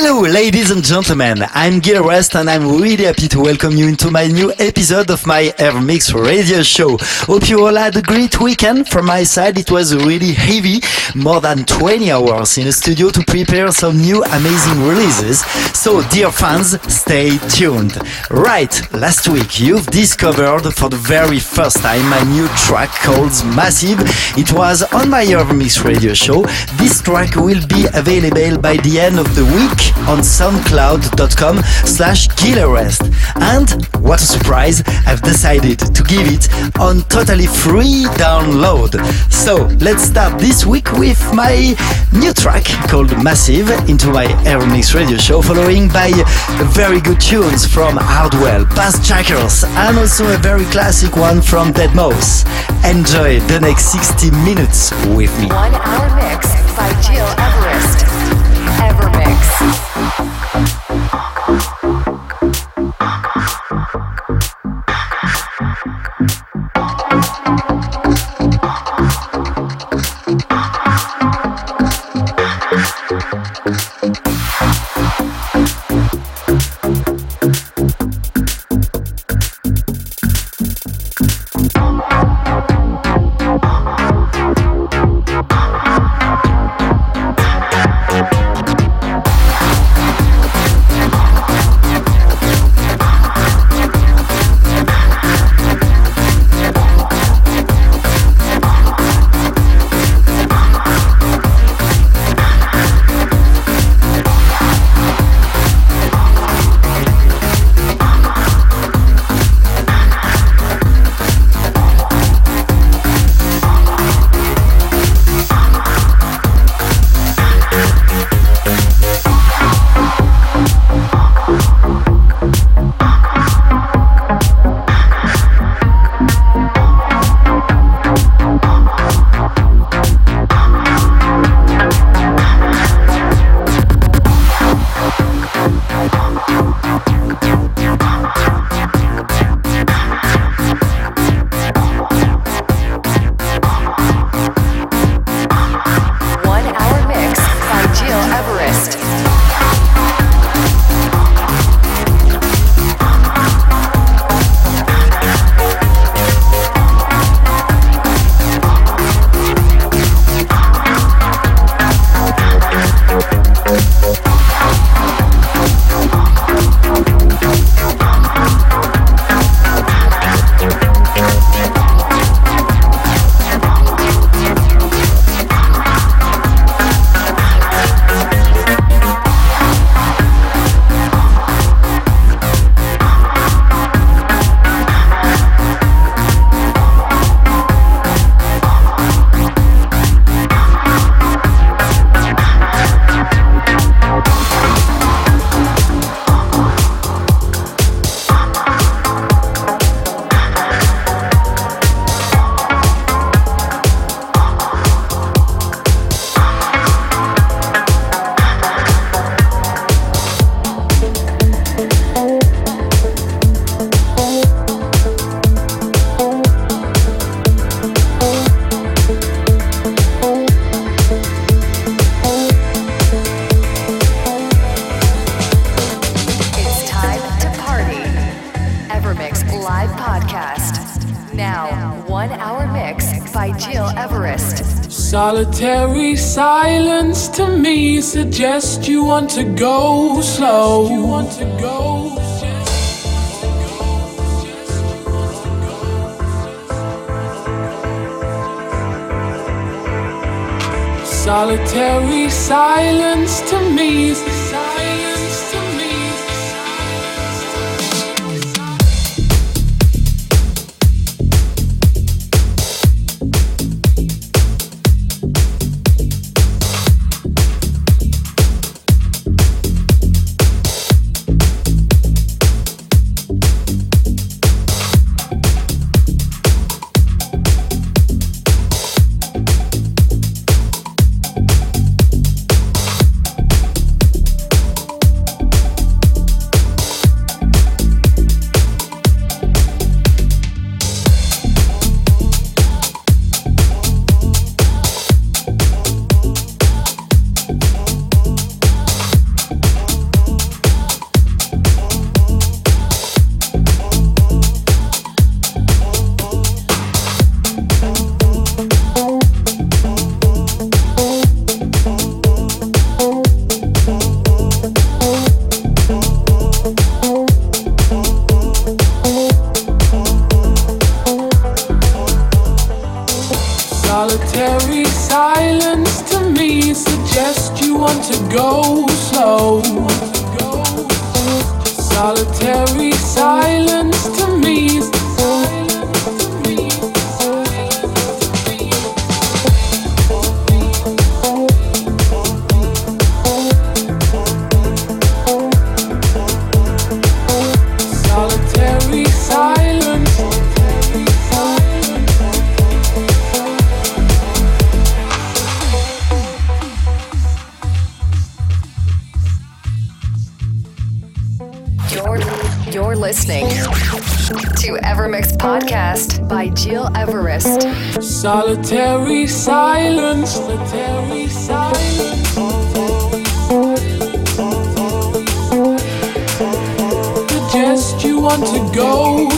Hello, ladies and gentlemen. I'm Gil Everest and I'm really happy to welcome you into my new episode of my Evermix radio show. Hope you all had a great weekend. From my side, it was really heavy, more than 20 hours in the studio to prepare some new amazing releases. So, dear fans, stay tuned. Right, last week you've discovered for the very first time my new track called Massive. It was on my Evermix radio show. This track will be available by the end of the week on soundcloud.com slash gileverest. And what a surprise, I've decided to give it on totally free download. So let's start this week with my new track called Massive into my Evermix radio show, following by very good tunes from Hardwell, Bassjackers, and also a very classic one from Deadmau5. Enjoy the next 60 minutes with me. One hour mix by Gil Everest mix. Evermix. suggest you want to go slow. You want to go. Solitary silence to me go slow. Solitary side. Solitary silence. Solitary silence. Suggest you want to go.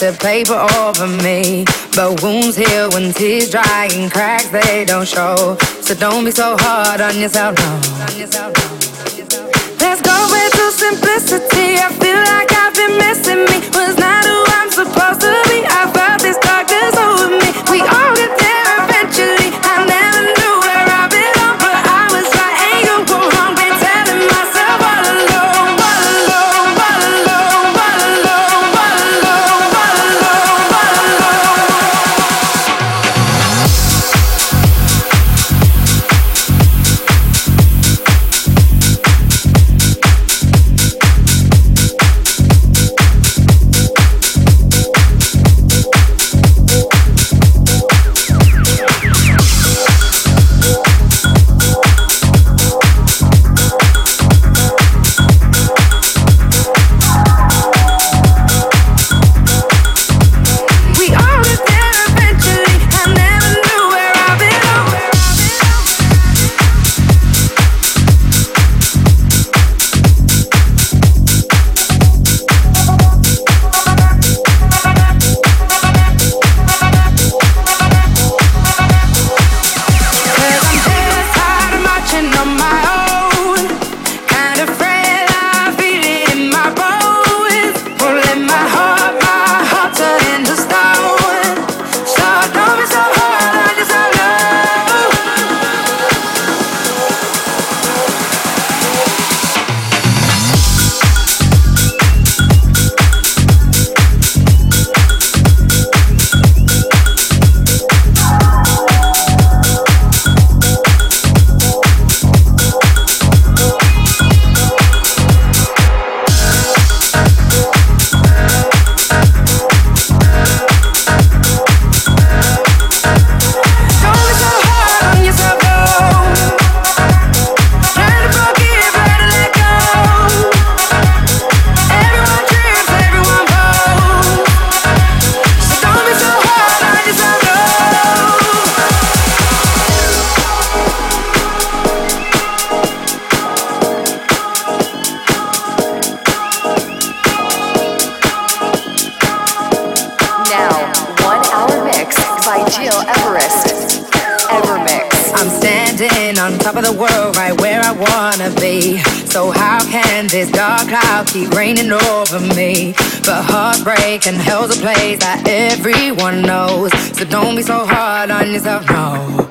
the to paper over me. But wounds heal when tears dry and cracks they don't show. So don't be so hard on yourself, no. This dark cloud keep raining over me. But heartbreak and hell's a place that everyone knows. So don't be so hard on yourself, no.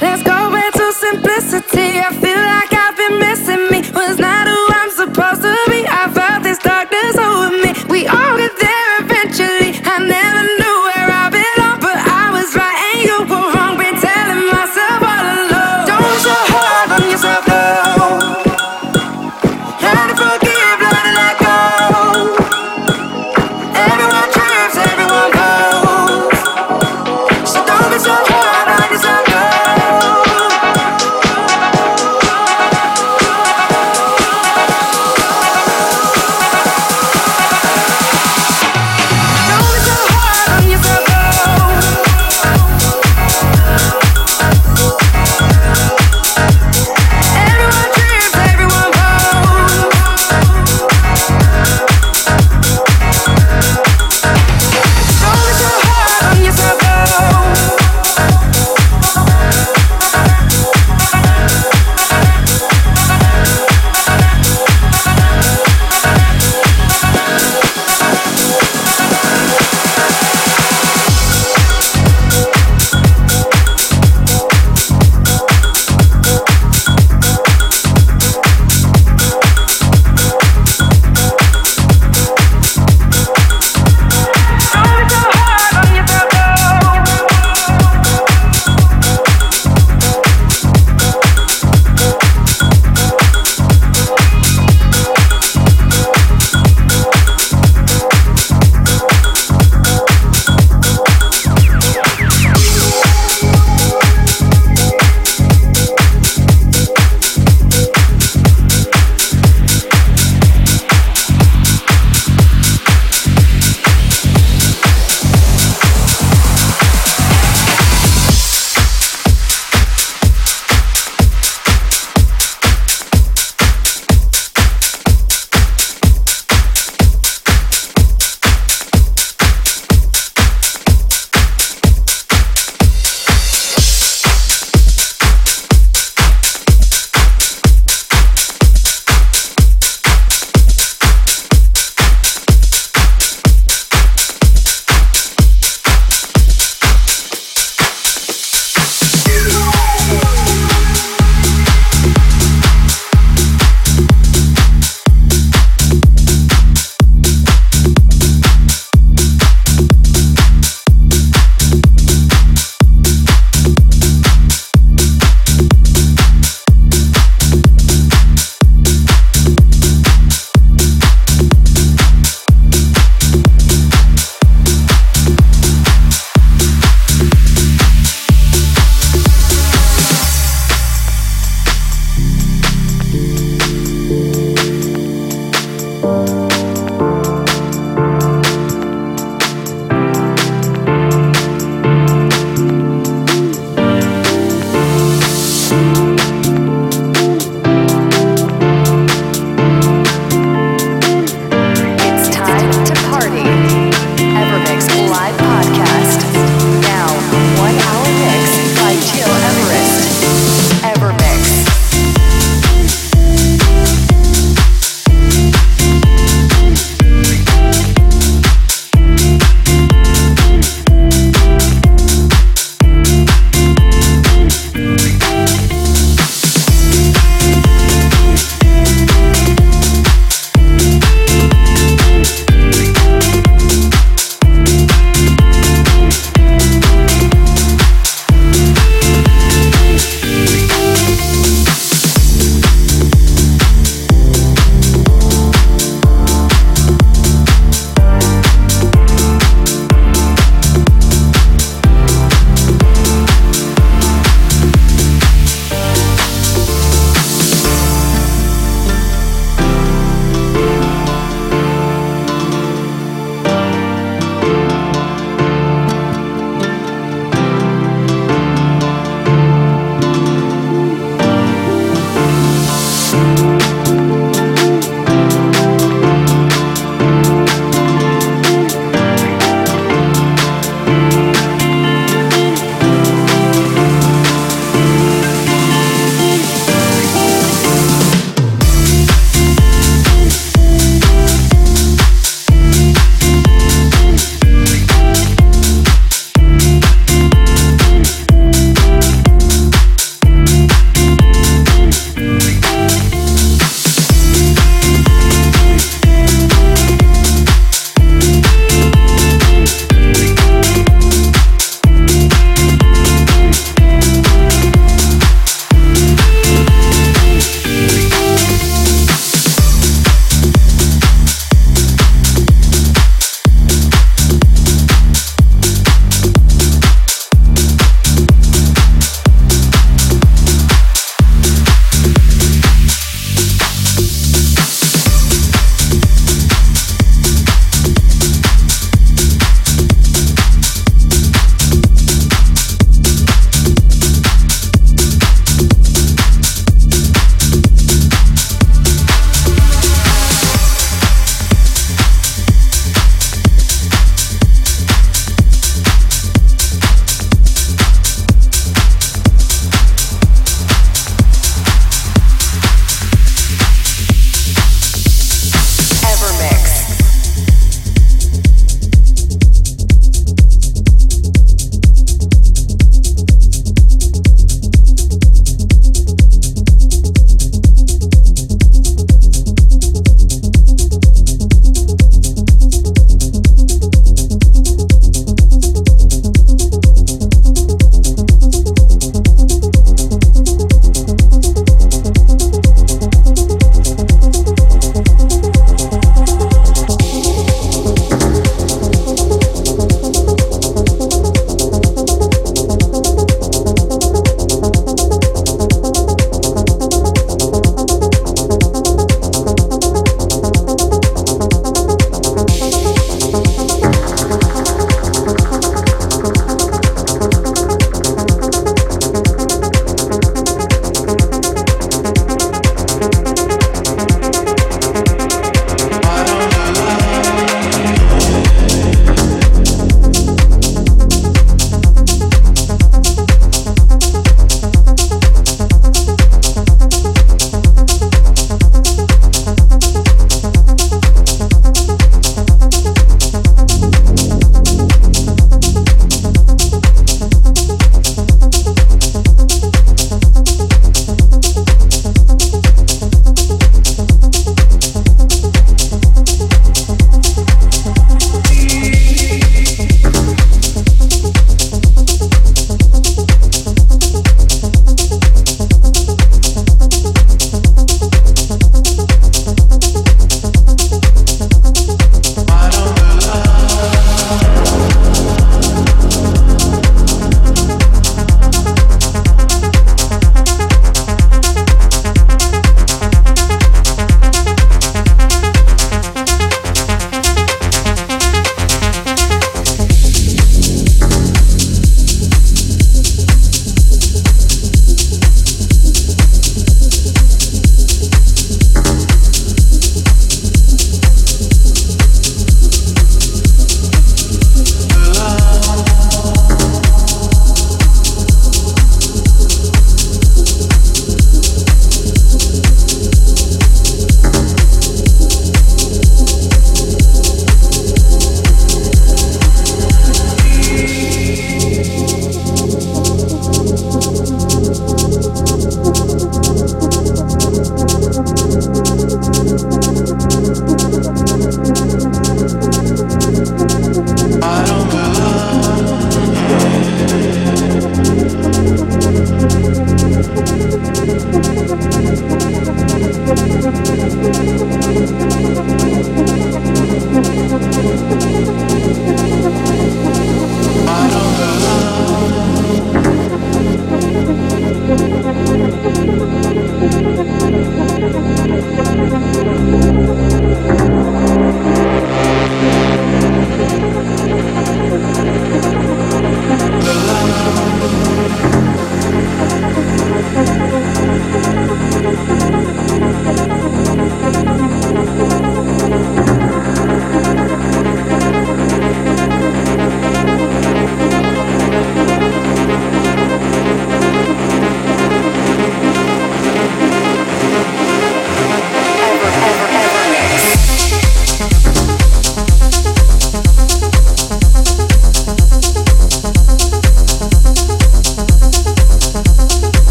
Let's go back to simplicity. I feel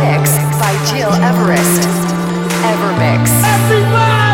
mix by Gil Everest. Evermix. Everybody,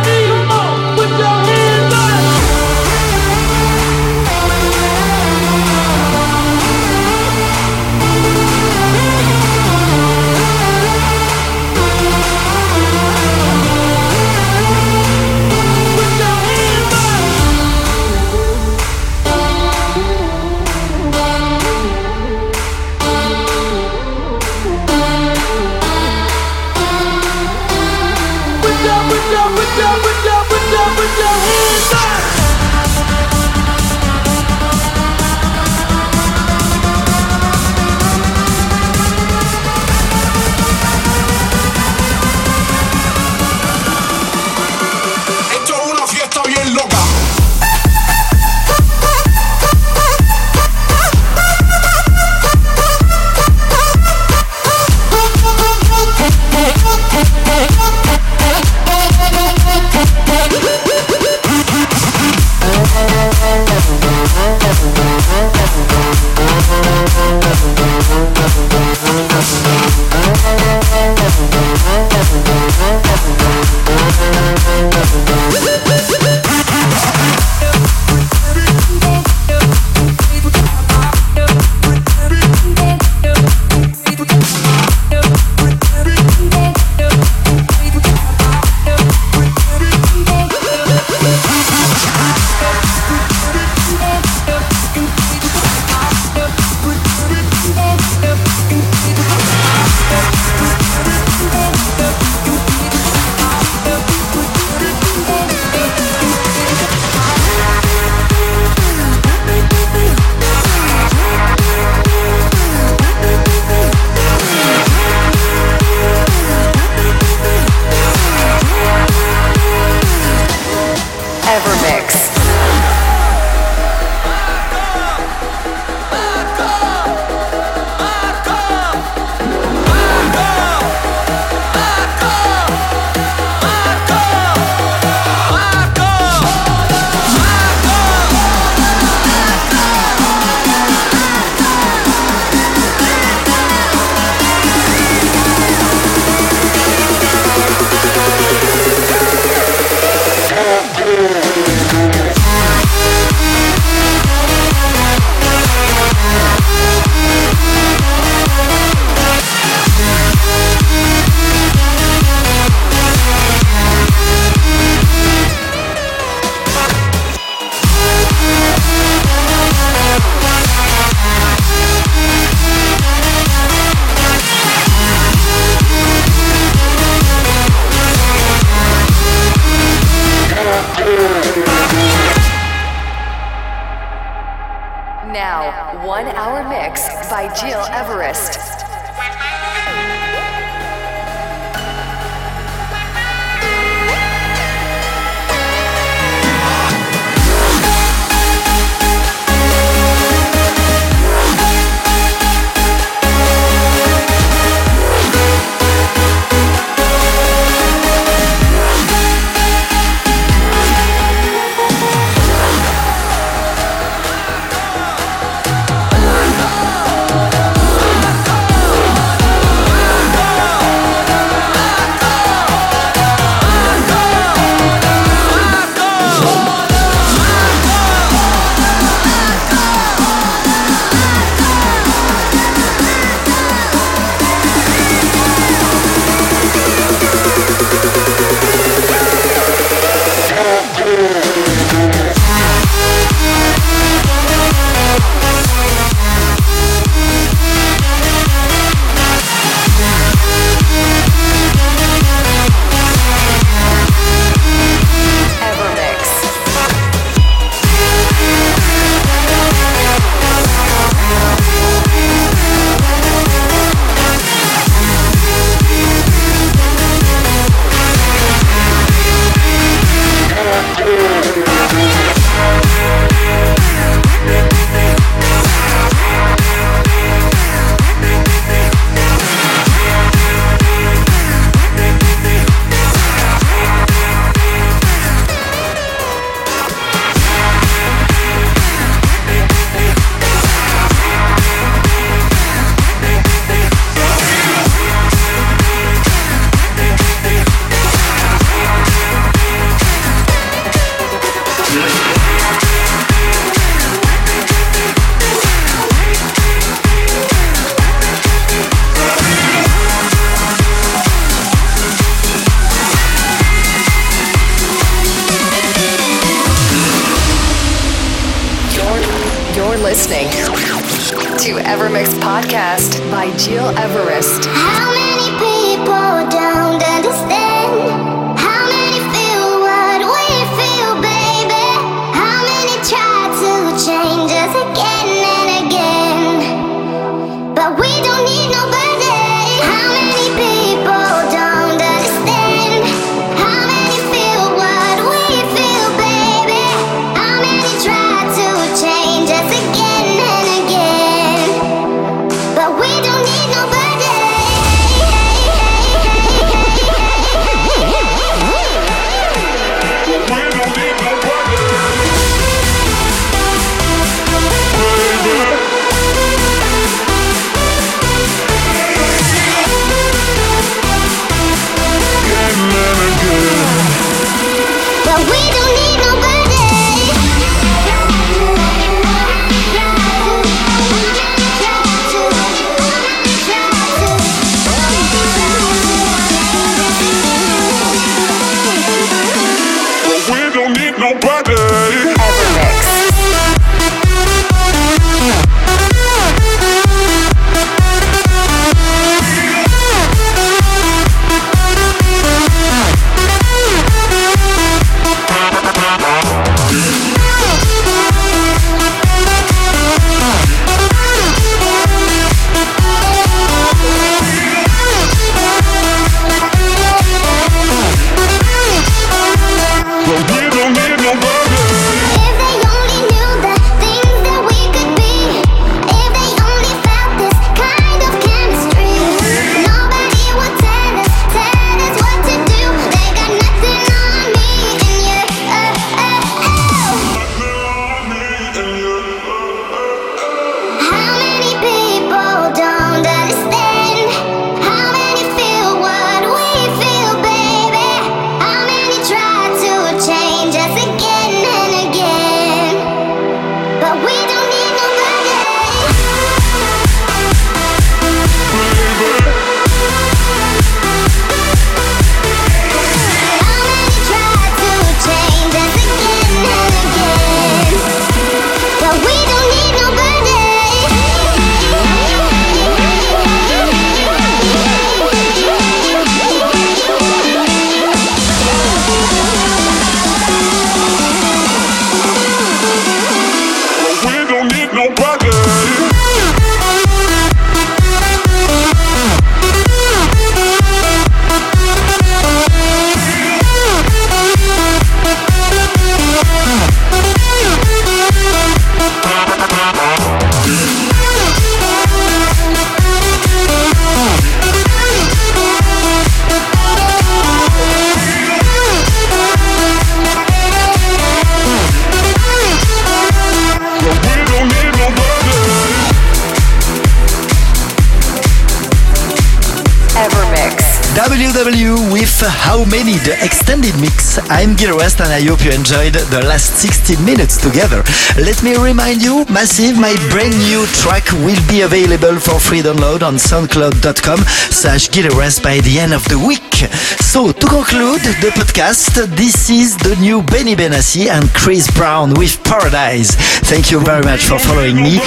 I'm Gil Everest and I hope you enjoyed the last 60 minutes together. Let me remind you, Massive, my brand new track will be available for free download on soundcloud.com slash West by the end of the week. So to conclude the podcast, this is the new Benny Benassi and Chris Brown with Paradise. Thank you very much for following me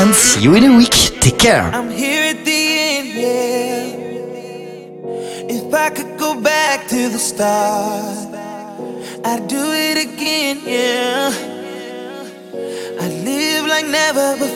and see you in a week. Take care. If I could go back to the start never before.